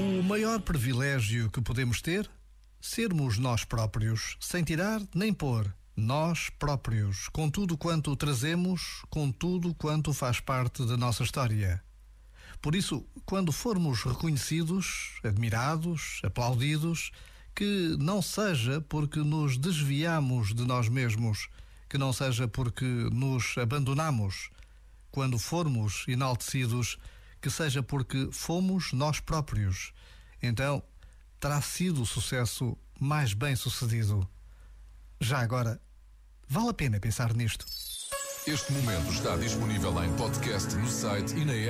O maior privilégio que podemos ter? Sermos nós próprios, sem tirar nem pôr. Nós próprios, com tudo quanto trazemos, com tudo quanto faz parte da nossa história. Por isso, quando formos reconhecidos, admirados, aplaudidos, que não seja porque nos desviamos de nós mesmos, que não seja porque nos abandonamos. Quando formos enaltecidos, que seja porque fomos nós próprios. Então, terá sido o sucesso mais bem sucedido. Já agora, vale a pena pensar nisto. Este momento está disponível em podcast no site e na app.